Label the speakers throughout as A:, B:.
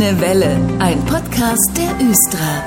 A: Grüne Welle, ein Podcast der Östra.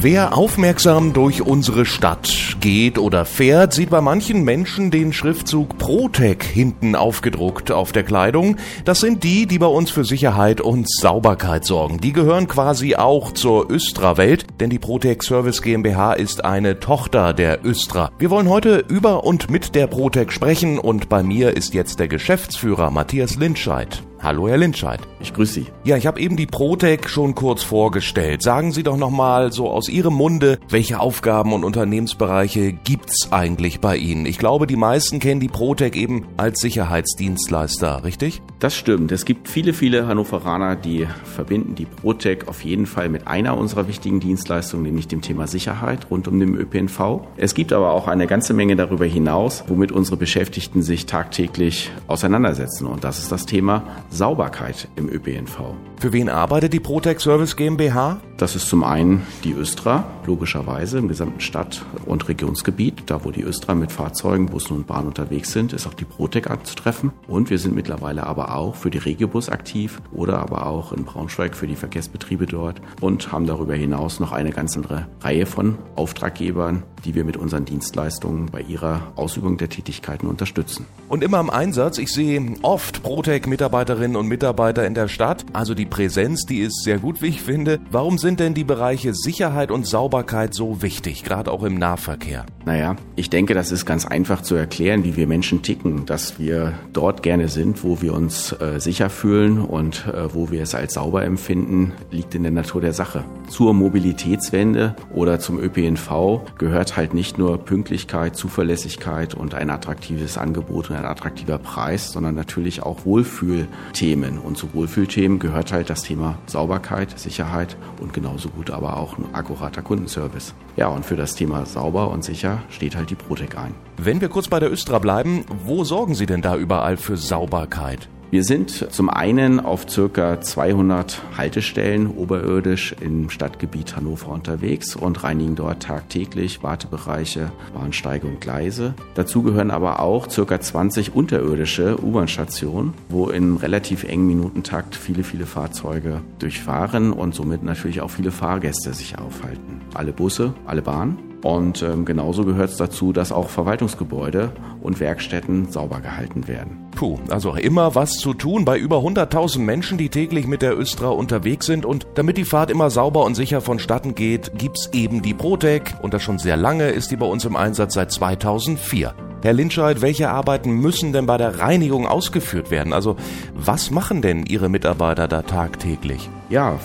B: Wer aufmerksam durch unsere Stadt geht oder fährt, sieht bei manchen Menschen den Schriftzug Protec hinten aufgedruckt auf der Kleidung. Das sind die, die bei uns für Sicherheit und Sauberkeit sorgen. Die gehören quasi auch zur Östra-Welt, denn die Protec Service GmbH ist eine Tochter der Östra. Wir wollen heute über und mit der Protec sprechen und bei mir ist jetzt der Geschäftsführer Matthias Lindscheid. Hallo, Herr Lindscheid.
C: Ich grüße Sie.
B: Ja, ich habe eben die Protec schon kurz vorgestellt. Sagen Sie doch nochmal so aus Ihrem Munde, welche Aufgaben und Unternehmensbereiche gibt's eigentlich bei Ihnen? Ich glaube, die meisten kennen die Protec eben als Sicherheitsdienstleister, richtig?
C: Das stimmt. Es gibt viele, viele Hannoveraner, die verbinden die Protec auf jeden Fall mit einer unserer wichtigen Dienstleistungen, nämlich dem Thema Sicherheit rund um den ÖPNV. Es gibt aber auch eine ganze Menge darüber hinaus, womit unsere Beschäftigten sich tagtäglich auseinandersetzen. Und das ist das Thema Sauberkeit im ÖPNV.
B: Für wen arbeitet die Protec Service GmbH?
C: Das ist zum einen die Östra, logischerweise im gesamten Stadt- und Regionsgebiet. Da, wo die Östra mit Fahrzeugen, Bussen und Bahnen unterwegs sind, ist auch die Protec anzutreffen. Und wir sind mittlerweile aber auch für die Regiobus aktiv oder aber auch in Braunschweig für die Verkehrsbetriebe dort und haben darüber hinaus noch eine ganz andere Reihe von Auftraggebern, die wir mit unseren Dienstleistungen bei ihrer Ausübung der Tätigkeiten unterstützen.
B: Und immer im Einsatz. Ich sehe oft Protec-Mitarbeiterinnen und Mitarbeiter in der Stadt. Also die Präsenz, die ist sehr gut, wie ich finde. Warum sind denn die Bereiche Sicherheit und Sauberkeit so wichtig, gerade auch im Nahverkehr?
C: Naja, ich denke, das ist ganz einfach zu erklären, wie wir Menschen ticken, dass wir dort gerne sind, wo wir uns äh, sicher fühlen und äh, wo wir es als sauber empfinden, liegt in der Natur der Sache. Zur Mobilitätswende oder zum ÖPNV gehört halt nicht nur Pünktlichkeit, Zuverlässigkeit und ein attraktives Angebot und ein attraktiver Preis, sondern natürlich auch Wohlfühlthemen. Und zu Wohlfühlthemen gehört halt das Thema Sauberkeit, Sicherheit und genauso gut aber auch ein akkurater Kundenservice. Ja, und für das Thema sauber und sicher steht halt die Protec ein.
B: Wenn wir kurz bei der Östra bleiben, wo sorgen Sie denn da überall für Sauberkeit?
C: Wir sind zum einen auf circa 200 Haltestellen oberirdisch im Stadtgebiet Hannover unterwegs und reinigen dort tagtäglich Wartebereiche, Bahnsteige und Gleise. Dazu gehören aber auch circa 20 unterirdische U-Bahn-Stationen, wo in relativ engen Minutentakt viele, viele Fahrzeuge durchfahren und somit natürlich auch viele Fahrgäste sich aufhalten. Alle Busse, alle Bahnen und ähm, genauso gehört es dazu, dass auch Verwaltungsgebäude und Werkstätten sauber gehalten werden.
B: Puh, also immer was zu tun bei über 100.000 Menschen, die täglich mit der Östra unterwegs sind. Und damit die Fahrt immer sauber und sicher vonstatten geht, gibt's eben die Protec. Und das schon sehr lange ist die bei uns im Einsatz seit 2004. Herr Lindscheid, welche Arbeiten müssen denn bei der Reinigung ausgeführt werden? Also was machen denn Ihre Mitarbeiter da tagtäglich?
C: Ja,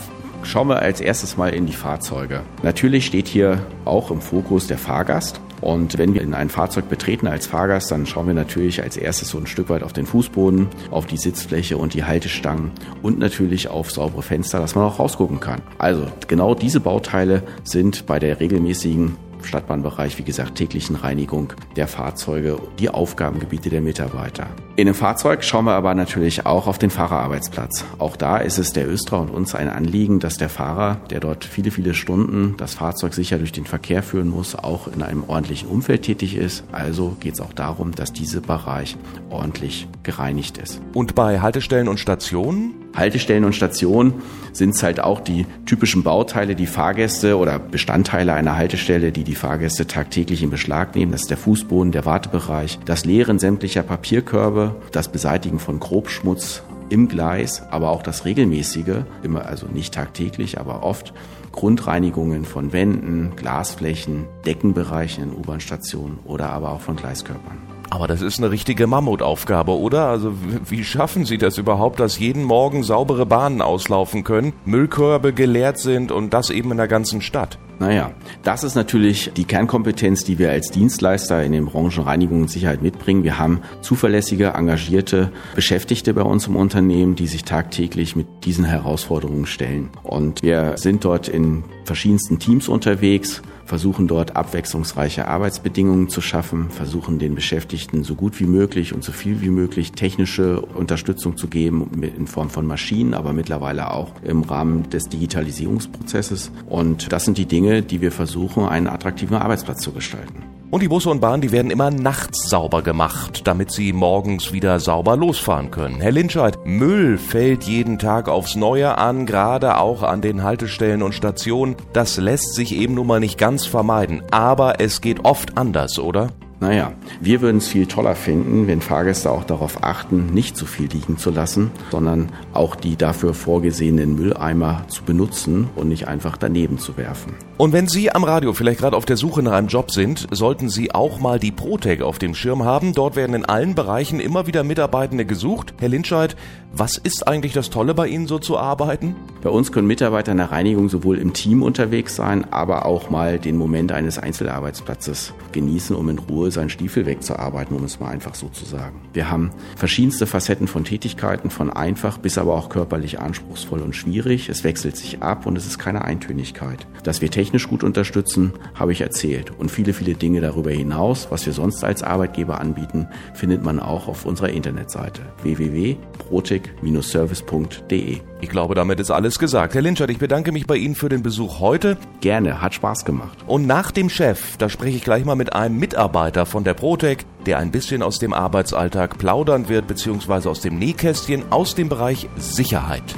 C: Schauen wir als erstes mal in die Fahrzeuge. Natürlich steht hier auch im Fokus der Fahrgast. Und wenn wir in ein Fahrzeug betreten als Fahrgast, dann schauen wir natürlich als erstes so ein Stück weit auf den Fußboden, auf die Sitzfläche und die Haltestangen und natürlich auf saubere Fenster, dass man auch rausgucken kann. Also genau diese Bauteile sind bei der regelmäßigen Stadtbahnbereich, wie gesagt, täglichen Reinigung der Fahrzeuge, die Aufgabengebiete der Mitarbeiter. In dem Fahrzeug schauen wir aber natürlich auch auf den Fahrerarbeitsplatz. Auch da ist es der Östra und uns ein Anliegen, dass der Fahrer, der dort viele, viele Stunden das Fahrzeug sicher durch den Verkehr führen muss, auch in einem ordentlichen Umfeld tätig ist. Also geht es auch darum, dass dieser Bereich ordentlich gereinigt ist.
B: Und bei Haltestellen und Stationen?
C: Haltestellen und Stationen sind es halt auch die typischen Bauteile, die Fahrgäste oder Bestandteile einer Haltestelle, die die Fahrgäste tagtäglich in Beschlag nehmen. Das ist der Fußboden, der Wartebereich, das Leeren sämtlicher Papierkörbe, das Beseitigen von Grobschmutz im Gleis, aber auch das regelmäßige, immer also nicht tagtäglich, aber oft Grundreinigungen von Wänden, Glasflächen, Deckenbereichen in U-Bahn-Stationen oder aber auch von Gleiskörpern.
B: Aber das ist eine richtige Mammutaufgabe, oder? Also wie schaffen Sie das überhaupt, dass jeden Morgen saubere Bahnen auslaufen können, Müllkörbe geleert sind und das eben in der ganzen Stadt?
C: Naja, das ist natürlich die Kernkompetenz, die wir als Dienstleister in den Branchen Reinigung und Sicherheit mitbringen. Wir haben zuverlässige, engagierte Beschäftigte bei uns im Unternehmen, die sich tagtäglich mit diesen Herausforderungen stellen. Und wir sind dort in verschiedensten Teams unterwegs, versuchen dort abwechslungsreiche Arbeitsbedingungen zu schaffen, versuchen den Beschäftigten so gut wie möglich und so viel wie möglich technische Unterstützung zu geben in Form von Maschinen, aber mittlerweile auch im Rahmen des Digitalisierungsprozesses. Und das sind die Dinge, die wir versuchen, einen attraktiven Arbeitsplatz zu gestalten.
B: Und die Busse und Bahnen, die werden immer nachts sauber gemacht, damit sie morgens wieder sauber losfahren können. Herr Linscheid, Müll fällt jeden Tag aufs Neue an, gerade auch an den Haltestellen und Stationen. Das lässt sich eben nun mal nicht ganz vermeiden. Aber es geht oft anders, oder?
C: Naja, wir würden es viel toller finden, wenn Fahrgäste auch darauf achten, nicht zu viel liegen zu lassen, sondern auch die dafür vorgesehenen Mülleimer zu benutzen und nicht einfach daneben zu werfen.
B: Und wenn Sie am Radio vielleicht gerade auf der Suche nach einem Job sind, sollten Sie auch mal die Protec auf dem Schirm haben. Dort werden in allen Bereichen immer wieder Mitarbeitende gesucht. Herr Linscheid, was ist eigentlich das Tolle bei Ihnen so zu arbeiten?
C: Bei uns können Mitarbeiter in der Reinigung sowohl im Team unterwegs sein, aber auch mal den Moment eines Einzelarbeitsplatzes genießen, um in Ruhe seinen Stiefel wegzuarbeiten, um es mal einfach so zu sagen. Wir haben verschiedenste Facetten von Tätigkeiten, von einfach bis aber auch körperlich anspruchsvoll und schwierig. Es wechselt sich ab und es ist keine Eintönigkeit. Dass wir technisch gut unterstützen, habe ich erzählt. Und viele, viele Dinge darüber hinaus, was wir sonst als Arbeitgeber anbieten, findet man auch auf unserer Internetseite www.protec-service.de.
B: Ich glaube, damit ist alles gesagt. Herr Linschert, ich bedanke mich bei Ihnen für den Besuch heute.
C: Gerne, hat Spaß gemacht.
B: Und nach dem Chef, da spreche ich gleich mal mit einem Mitarbeiter von der Protec, der ein bisschen aus dem Arbeitsalltag plaudern wird, beziehungsweise aus dem Nähkästchen aus dem Bereich Sicherheit.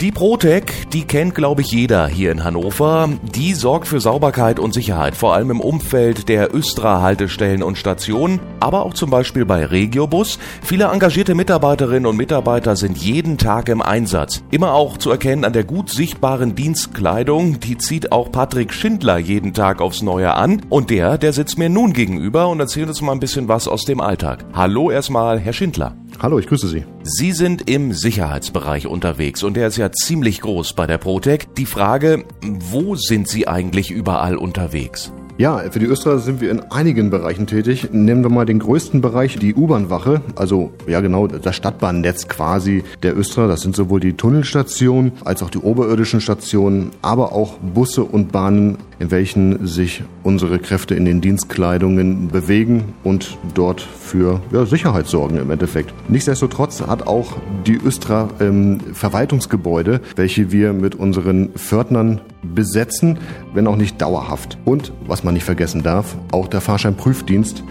B: Die Protec, die kennt glaube ich jeder hier in Hannover. Die sorgt für Sauberkeit und Sicherheit, vor allem im Umfeld der Östra-Haltestellen und Stationen, aber auch zum Beispiel bei Regiobus. Viele engagierte Mitarbeiterinnen und Mitarbeiter sind jeden Tag im Einsatz. Immer auch zu erkennen an der gut sichtbaren Dienstkleidung, die zieht auch Patrick Schindler jeden Tag aufs Neue an. Und der, der sitzt mir nun gegenüber und erzählt uns mal ein bisschen was aus dem Alltag. Hallo erstmal, Herr Schindler.
D: Hallo, ich grüße Sie.
B: Sie sind im Sicherheitsbereich unterwegs und der ist ja ziemlich groß bei der Protec. Die Frage, wo sind Sie eigentlich überall unterwegs?
D: Ja, für die Östra sind wir in einigen Bereichen tätig. Nehmen wir mal den größten Bereich, die U-Bahn-Wache, also ja genau das Stadtbahnnetz quasi der Östra. Das sind sowohl die Tunnelstationen als auch die oberirdischen Stationen, aber auch Busse und Bahnen, in welchen sich unsere Kräfte in den Dienstkleidungen bewegen und dort für ja, Sicherheit sorgen im Endeffekt. Nichtsdestotrotz hat auch die Östra ähm, Verwaltungsgebäude, welche wir mit unseren Fördnern besetzen, wenn auch nicht dauerhaft. Und was man nicht vergessen darf, auch der Fahrscheinprüfdienst,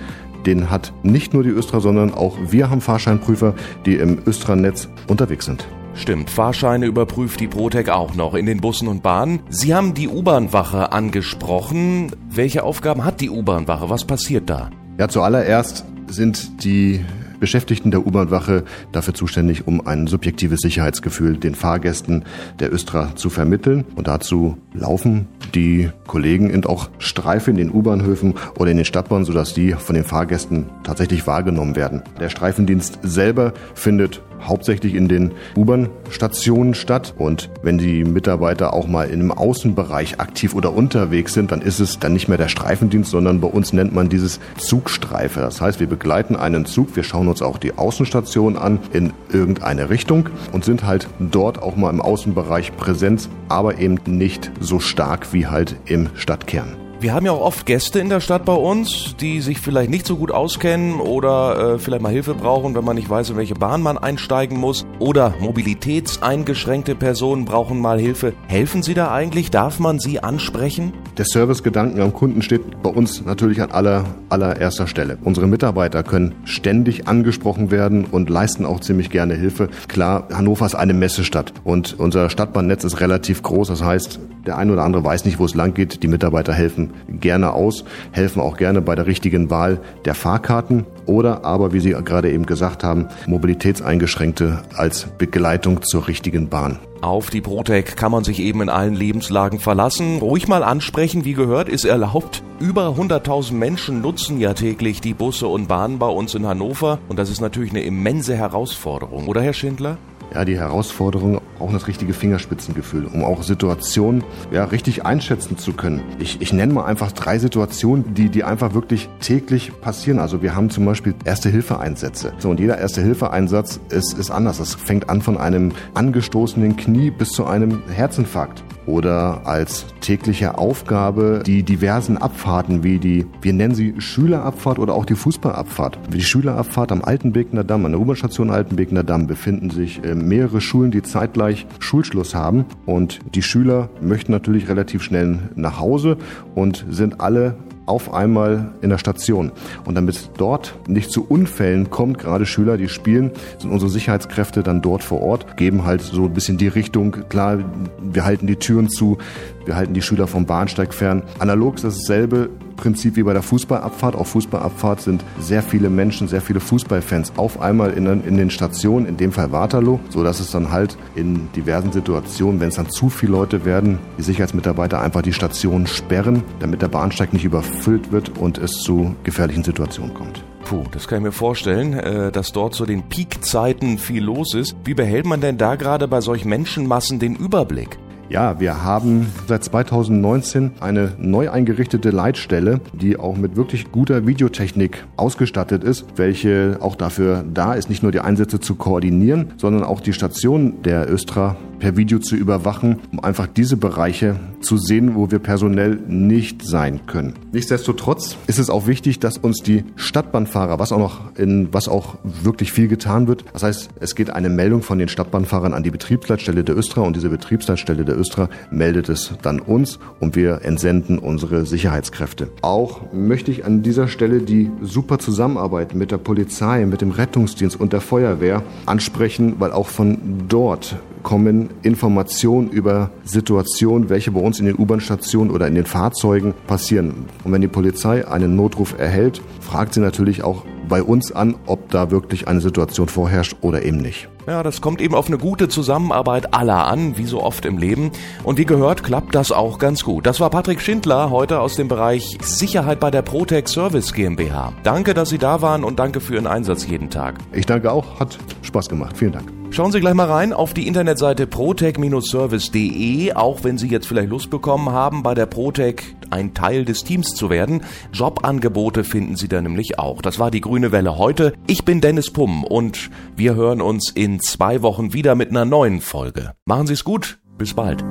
D: den hat nicht nur die Östra, sondern auch wir haben Fahrscheinprüfer, die im Östra-Netz unterwegs sind.
B: Stimmt, Fahrscheine überprüft die Protec auch noch in den Bussen und Bahnen. Sie haben die U-Bahn-Wache angesprochen. Welche Aufgaben hat die U-Bahn-Wache? Was passiert da?
D: Ja, zuallererst sind die Beschäftigten der U-Bahn-Wache dafür zuständig, um ein subjektives Sicherheitsgefühl den Fahrgästen der Östra zu vermitteln. Und dazu laufen die Kollegen in auch Streife in den U-Bahnhöfen oder in den Stadtbahnen, sodass die von den Fahrgästen tatsächlich wahrgenommen werden. Der Streifendienst selber findet hauptsächlich in den U-Bahn-Stationen statt. Und wenn die Mitarbeiter auch mal in einem Außenbereich aktiv oder unterwegs sind, dann ist es dann nicht mehr der Streifendienst, sondern bei uns nennt man dieses Zugstreife. Das heißt, wir begleiten einen Zug, wir schauen uns auch die Außenstation an in irgendeine Richtung und sind halt dort auch mal im Außenbereich präsent, aber eben nicht so stark wie halt im Stadtkern.
B: Wir haben ja auch oft Gäste in der Stadt bei uns, die sich vielleicht nicht so gut auskennen oder äh, vielleicht mal Hilfe brauchen, wenn man nicht weiß, in welche Bahn man einsteigen muss. Oder mobilitätseingeschränkte Personen brauchen mal Hilfe. Helfen Sie da eigentlich? Darf man Sie ansprechen?
D: Der Servicegedanken am Kunden steht bei uns natürlich an aller, allererster Stelle. Unsere Mitarbeiter können ständig angesprochen werden und leisten auch ziemlich gerne Hilfe. Klar, Hannover ist eine Messestadt und unser Stadtbahnnetz ist relativ groß. Das heißt, der eine oder andere weiß nicht, wo es lang geht. Die Mitarbeiter helfen gerne aus, helfen auch gerne bei der richtigen Wahl der Fahrkarten oder aber, wie Sie gerade eben gesagt haben, Mobilitätseingeschränkte als Begleitung zur richtigen Bahn.
B: Auf die Protec kann man sich eben in allen Lebenslagen verlassen. Ruhig mal ansprechen, wie gehört, ist erlaubt. Über 100.000 Menschen nutzen ja täglich die Busse und Bahnen bei uns in Hannover. Und das ist natürlich eine immense Herausforderung, oder Herr Schindler?
D: Ja, die Herausforderung brauchen das richtige Fingerspitzengefühl, um auch Situationen ja, richtig einschätzen zu können. Ich, ich nenne mal einfach drei Situationen, die, die einfach wirklich täglich passieren. Also wir haben zum Beispiel Erste-Hilfe-Einsätze. So, und jeder Erste-Hilfe-Einsatz ist, ist anders. Das fängt an von einem angestoßenen Knie bis zu einem Herzinfarkt. Oder als tägliche Aufgabe die diversen Abfahrten wie die, wir nennen sie Schülerabfahrt oder auch die Fußballabfahrt. Die Schülerabfahrt am Altenbegner Damm, an der U-Bahn-Station Altenbegner Damm befinden sich äh, mehrere Schulen, die zeitgleich Schulschluss haben und die Schüler möchten natürlich relativ schnell nach Hause und sind alle auf einmal in der Station. Und damit dort nicht zu Unfällen kommt, gerade Schüler, die spielen, sind unsere Sicherheitskräfte dann dort vor Ort, geben halt so ein bisschen die Richtung. Klar, wir halten die Türen zu, wir halten die Schüler vom Bahnsteig fern. Analog ist dasselbe Prinzip wie bei der Fußballabfahrt. Auf Fußballabfahrt sind sehr viele Menschen, sehr viele Fußballfans auf einmal in, in den Stationen, in dem Fall Waterloo, so dass es dann halt in diversen Situationen, wenn es dann zu viele Leute werden, die Sicherheitsmitarbeiter einfach die Stationen sperren, damit der Bahnsteig nicht überfüllt wird und es zu gefährlichen Situationen kommt.
B: Puh, das kann ich mir vorstellen, äh, dass dort zu den Peakzeiten viel los ist. Wie behält man denn da gerade bei solchen Menschenmassen den Überblick?
D: Ja, wir haben seit 2019 eine neu eingerichtete Leitstelle, die auch mit wirklich guter Videotechnik ausgestattet ist, welche auch dafür da ist, nicht nur die Einsätze zu koordinieren, sondern auch die Station der Östra per Video zu überwachen, um einfach diese Bereiche zu sehen, wo wir personell nicht sein können. Nichtsdestotrotz ist es auch wichtig, dass uns die Stadtbahnfahrer, was auch noch in, was auch wirklich viel getan wird, das heißt, es geht eine Meldung von den Stadtbahnfahrern an die Betriebsleitstelle der Östra und diese Betriebsleitstelle der Östra meldet es dann uns und wir entsenden unsere Sicherheitskräfte. Auch möchte ich an dieser Stelle die super Zusammenarbeit mit der Polizei, mit dem Rettungsdienst und der Feuerwehr ansprechen, weil auch von dort kommen Informationen über Situationen, welche bei uns in den U-Bahn-Stationen oder in den Fahrzeugen passieren. Und wenn die Polizei einen Notruf erhält, fragt sie natürlich auch bei uns an, ob da wirklich eine Situation vorherrscht oder eben nicht.
B: Ja, das kommt eben auf eine gute Zusammenarbeit aller an, wie so oft im Leben. Und wie gehört, klappt das auch ganz gut. Das war Patrick Schindler heute aus dem Bereich Sicherheit bei der Protec Service GmbH. Danke, dass Sie da waren und danke für Ihren Einsatz jeden Tag.
D: Ich danke auch, hat Spaß gemacht. Vielen Dank.
B: Schauen Sie gleich mal rein auf die Internetseite protec-service.de, auch wenn Sie jetzt vielleicht Lust bekommen haben, bei der Protec ein Teil des Teams zu werden. Jobangebote finden Sie da nämlich auch. Das war die Grüne Welle heute. Ich bin Dennis Pumm und wir hören uns in zwei Wochen wieder mit einer neuen Folge. Machen Sie es gut. Bis bald.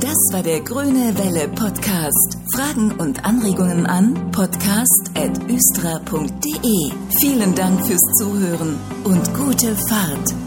A: Das war der Grüne Welle Podcast. Fragen und Anregungen an podcast.östra.de. Vielen Dank fürs Zuhören und gute Fahrt.